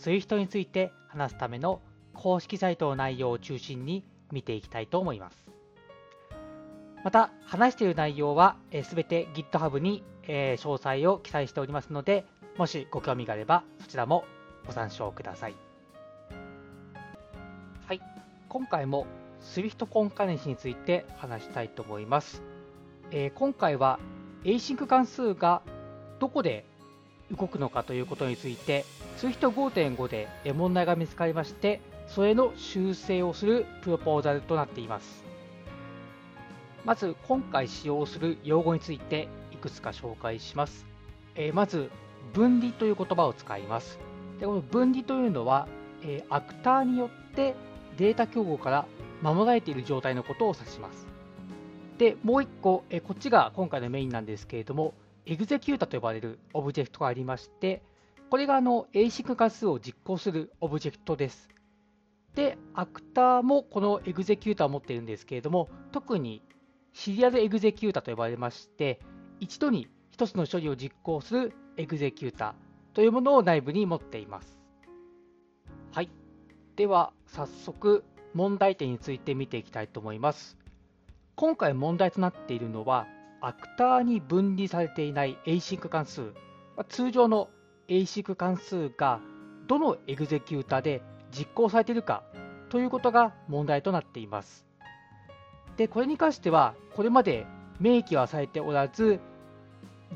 SWIFT について話すための公式サイトの内容を中心に見ていきたいと思います。また、話している内容はすべて GitHub に詳細を記載しておりますので、もしご興味があればそちらもご参照ください。はい、今回も SWIFT コンカレンシについて話したいと思います。えー、今回は Async 関数がどこで動くのかということについて SWIFT5.5 で問題が見つかりまして、それの修正をするプロポーザルとなっています。まず今回使用する用語についていくつか紹介します。えー、まず、分離という言葉を使います。でこの分離というのは、えー、アクターによってデータ競合から守られている状態のことを指します。で、もう一個、えー、こっちが今回のメインなんですけれども、 executor と呼ばれるオブジェクトがありまして、これがあの ASIC 関数を実行するオブジェクトです。で、アクターもこの executor を持っているんですけれども、特に serial executor と呼ばれまして、一度に1つの処理を実行するエグゼキュータというものを内部に持っています。はい。では、早速、問題点について見ていきたいと思います。今回問題となっているのは、アクターに分離されていない ASIC 関数、通常の ASIC 関数がどのエグゼキュータで実行されているかということが問題となっています。で、これに関しては、これまで明記はされておらず、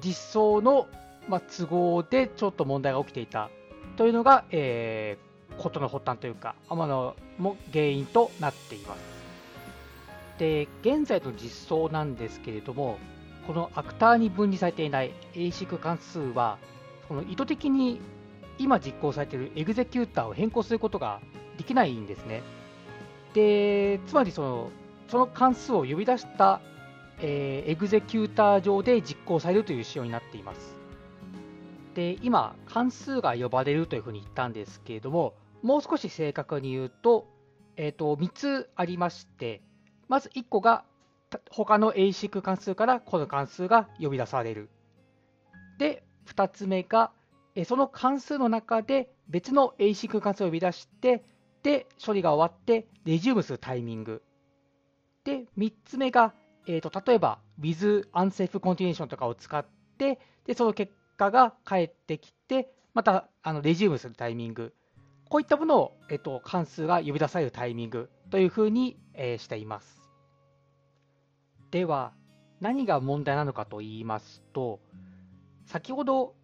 実装の、ま都合でちょっと問題が起きていたというのが、えー、ことの発端というか、天野も原因となっています。で、現在の実装なんですけれども、このアクターに分離されていない ASIC 関数は、この意図的に今実行されているエグゼキューターを変更することができないんですね。で、つまりそのその関数を呼び出した、えー、エグゼキューター上で実行されるという仕様になっています。で、今、関数が呼ばれるというふうに言ったんですけれども、もう少し正確に言うと、えーと、3つありまして、まず1個が他の ASIC 関数からこの関数が呼び出される。で、2つ目が、その関数の中で別の ASIC 関数を呼び出して、で、処理が終わって、レジュームするタイミング。で、3つ目が、えーと、例えば with unsafe continuation とかを使って、で、その結果が返ってきて、またあのレジュームするタイミング。こういったものを、えーと、関数が呼び出されるタイミングというふうに、えー、しています。では、何が問題なのかと言いますと、先ほど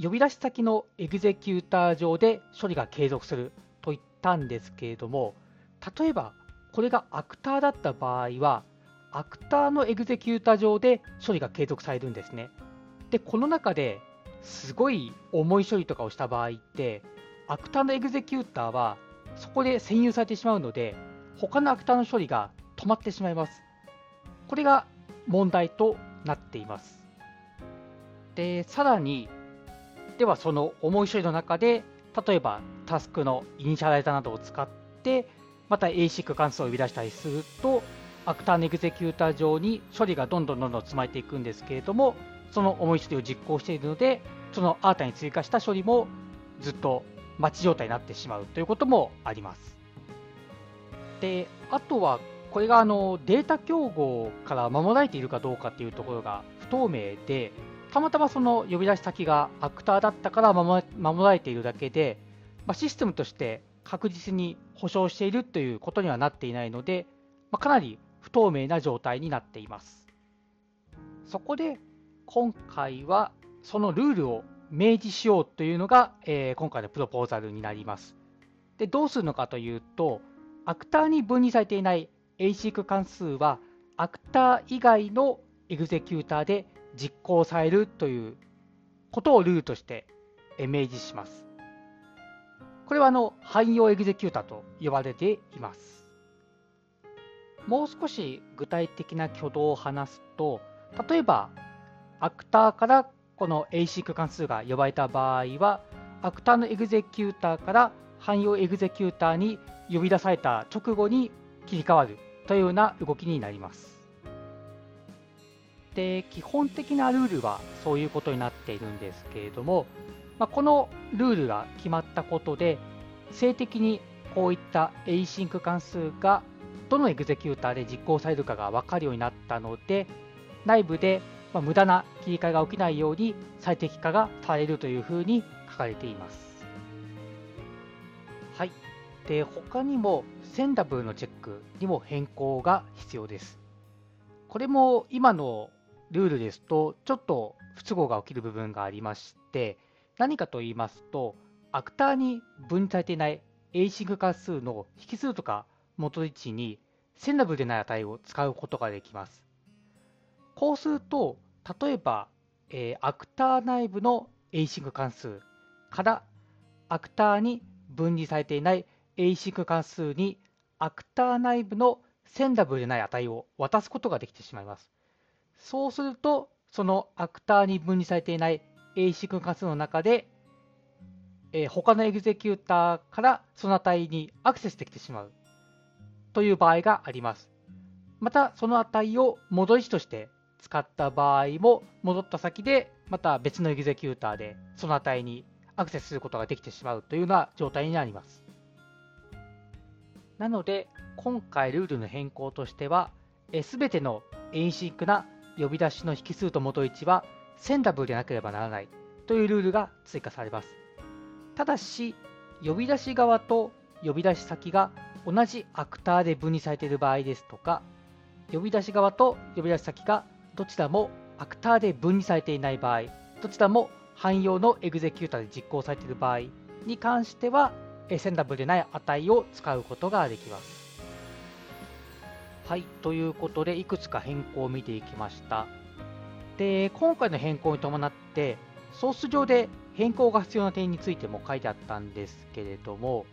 呼び出し先の executor 上で処理が継続すると言ったんですけれども、例えばこれがアクターだった場合は、アクターの executor 上で処理が継続されるんですね。で、この中ですごい重い処理とかをした場合って、アクターの executor はそこで占有されてしまうので、他のアクターの処理が止まってしまいます。これが問題となっています。で、さらに、ではその重い処理の中で、例えばタスクの initializer などを使って、また ASIC 関数を呼び出したりすると、アクターの executor 上に処理がどんどんどんどん積まれていくんですけれども、その重い処理を実行しているので、その新たに追加した処理もずっと待ち状態になってしまうということもあります。で、あとはこれがあのデータ競合から守られているかどうかっていうところが不透明で、たまたまその呼び出し先がアクターだったから守られているだけで、まあ、システムとして確実に保証しているということにはなっていないので、まあ、かなり不透明な状態になっています。そこで今回はそのルールを明示しようというのが、えー、今回のプロポーザルになります。でどうするのかというと、アクターに分離されていない async 関数は、アクター以外の executor で実行されるということをルールとして明示します。これはあの汎用 executor と呼ばれています。もう少し具体的な挙動を話すと、例えば、アクターからこの ASIC 関数が呼ばれた場合は、アクターの executor から汎用 executor に呼び出された直後に切り替わるというような動きになります。で、基本的なルールはそういうことになっているんですけれども、まあ、このルールが決まったことで、静的にこういった async 関数がどの executor で実行されるかが分かるようになったので、内部でま無駄な切り替えが起きないように最適化がされるというふうに書かれています。はい。で、他にもセンダブルのチェックにも変更が必要です。これも今のルールですと、ちょっと不都合が起きる部分がありまして、何かと言いますと、アクターに分離されていない async 関数の引数とか元位置にセンダブルでない値を使うことができます。こうすると、例えば、えー、アクター内部の async 関数からアクターに分離されていない async 関数にアクター内部のセンダブルでない値を渡すことができてしまいます。そうすると、そのアクターに分離されていない async 関数の中で、えー、他のエグゼキューターからその値にアクセスできてしまうという場合があります。また、その値を戻り値として使った場合も、戻った先でまた別の executor でその値にアクセスすることができてしまうというような状態になります。なので、今回ルールの変更としては、すべての async な呼び出しの引数と戻り値は Sendable でなければならないというルールが追加されます。ただし、呼び出し側と呼び出し先が同じアクターで分離されている場合ですとか、呼び出し側と呼び出し先がどちらもアクターで分離されていない場合、どちらも汎用のエグゼキュータで実行されている場合に関しては、センダブルでない値を使うことができます。はい、ということで、いくつか変更を見ていきました。で、今回の変更に伴って、ソース上で変更が必要な点についても書いてあったんですけれども、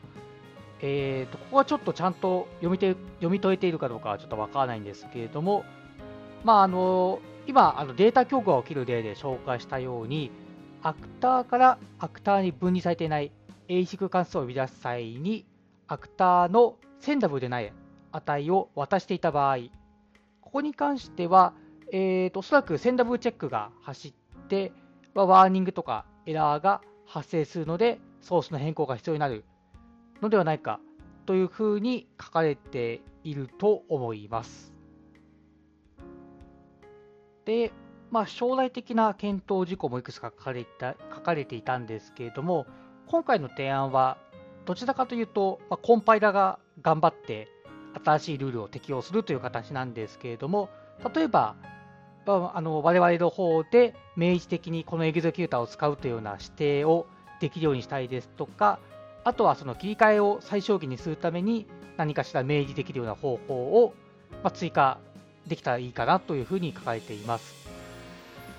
えーと、ここはちょっとちゃんと読みて読み解いているかどうかはちょっとわからないんですけれども、まあ、あの今、あのデータ競合が起きる例で紹介したように、アクターからアクターに分離されていない ASIC 関数を生み出す際に、アクターのセンダブルでない値を渡していた場合、ここに関しては、えーと、おそらくセンダブルチェックが走って、ワーニングとかエラーが発生するので、ソースの変更が必要になるのではないかというふうに書かれていると思います。で、まあ、将来的な検討事項もいくつか書かれた書かれていたんですけれども、今回の提案は、どちらかというと、まあ、コンパイラが頑張って新しいルールを適用するという形なんですけれども、例えば、あ、あの我々の方で明示的にこのエグゼキューターを使うというような指定をできるようにしたいですとか、あとはその切り替えを最小限にするために何かしら明示できるような方法を、ま追加できたらいいかなというふうに書かれています。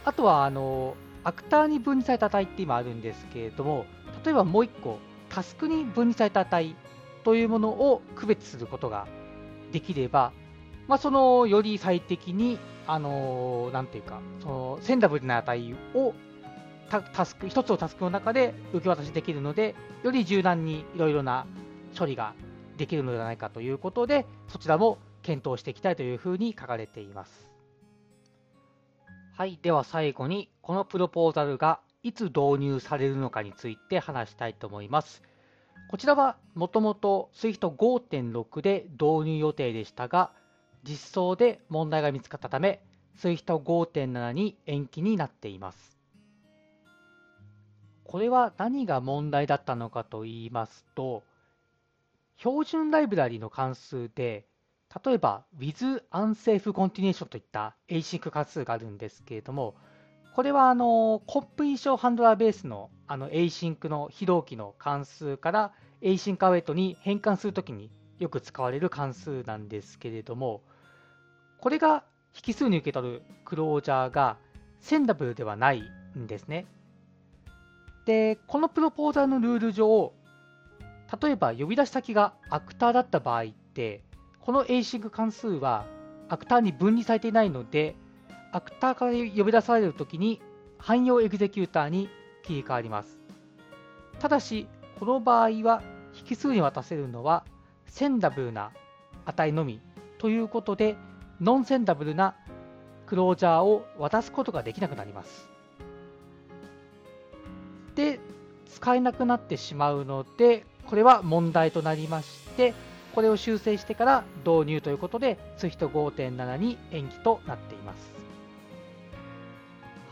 あとはあのアクターに分離された値って今あるんですけれども、例えばもう1個、タスクに分離された値というものを区別することができれば、まあ、そのより最適に、あのなんていうか、そのセンダブルな値をタスク、一つのタスクの中で受け渡しできるので、より柔軟にいろいろな処理ができるのではないかということで、そちらも検討していきたいというふうに書かれています。はい。では最後に、このプロポーザルがいつ導入されるのかについて話したいと思います。こちらはもともと SWIFT5.6 で導入予定でしたが、実装で問題が見つかったため、SWIFT 5.7に延期になっています。これは何が問題だったのかと言いますと、標準ライブラリの関数で、例えば with unsafe continuation といった async 関数があるんですけれども、これはあのコンプリーションハンドラーベースのあの async の非同期の関数から async await に変換するときによく使われる関数なんですけれども、これが引数に受け取るクロージャーがセンダブルではないんですね。で、このプロポーザーのルール上、例えば呼び出し先がアクターだった場合って、この async 関数はアクターに分離されていないので、アクターから呼び出されるときに汎用エグゼキューターに切り替わります。ただし、この場合は引数に渡せるのはセンダブルな値のみということで、ノンセンダブルなクロージャーを渡すことができなくなります。で、使えなくなってしまうので、これは問題となりまして、これを修正してから導入ということで、SWIFT 5.7に延期となっています。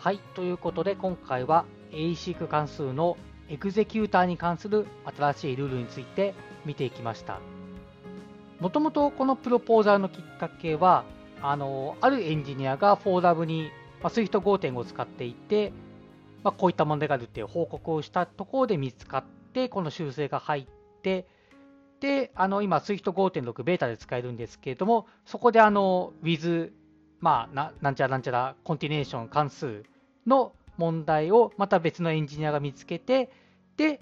はい、ということで今回は ASIC 関数のエグゼキューターに関する新しいルールについて見ていきました。もともとこのプロポーザーのきっかけは、あのあるエンジニアが 4Lab に、まあ、Swift 5.5を使っていて、まあ、こういった問題があるっていう報告をしたところで見つかって、この修正が入って、で、あの今 Swift 5.6ベータで使えるんですけれども、そこであの with、まあな、なんちゃらなんちゃらコンティネーション関数の問題をまた別のエンジニアが見つけて、で、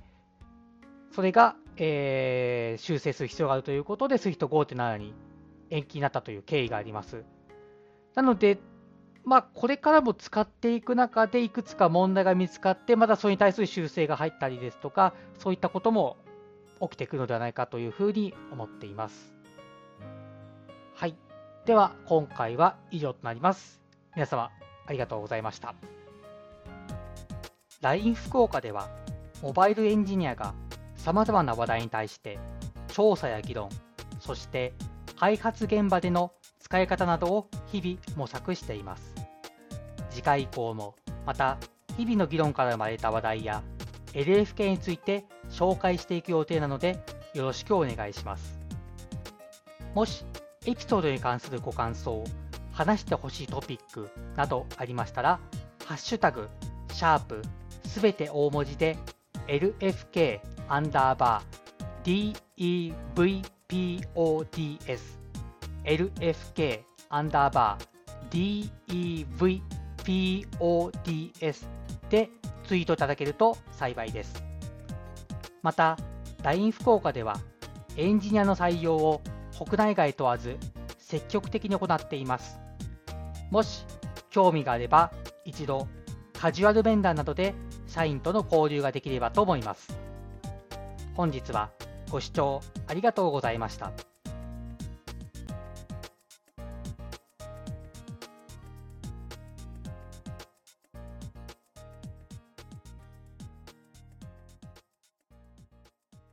それが、えー、修正する必要があるということで、SWIFT 5.7に延期になったという経緯があります。なので、まあ、これからも使っていく中で、いくつか問題が見つかって、またそれに対する修正が入ったりですとか、そういったことも起きてくるのではないかというふうに思っています。はい。では、今回は以上となります。皆様、ありがとうございました。LINE 福岡では、モバイルエンジニアが様々な話題に対して調査や議論、そして開発現場での使い方などを日々模索しています。次回以降もまた日々の議論から生まれた話題や LFK について紹介していく予定なのでよろしくお願いします。もしエピソードに関するご感想、話してほしいトピックなどありましたら、ハッシュタグ、シャープすべて大文字で LFK アンダーバー DEVPODS LFK アンダーバー DEVPODS でツイートいただけると幸いです。また、LINE 福岡ではエンジニアの採用を国内外問わず積極的に行っています。もし興味があれば一度カジュアルベンダーなどで社員との交流ができればと思います。本日はご視聴ありがとうございました。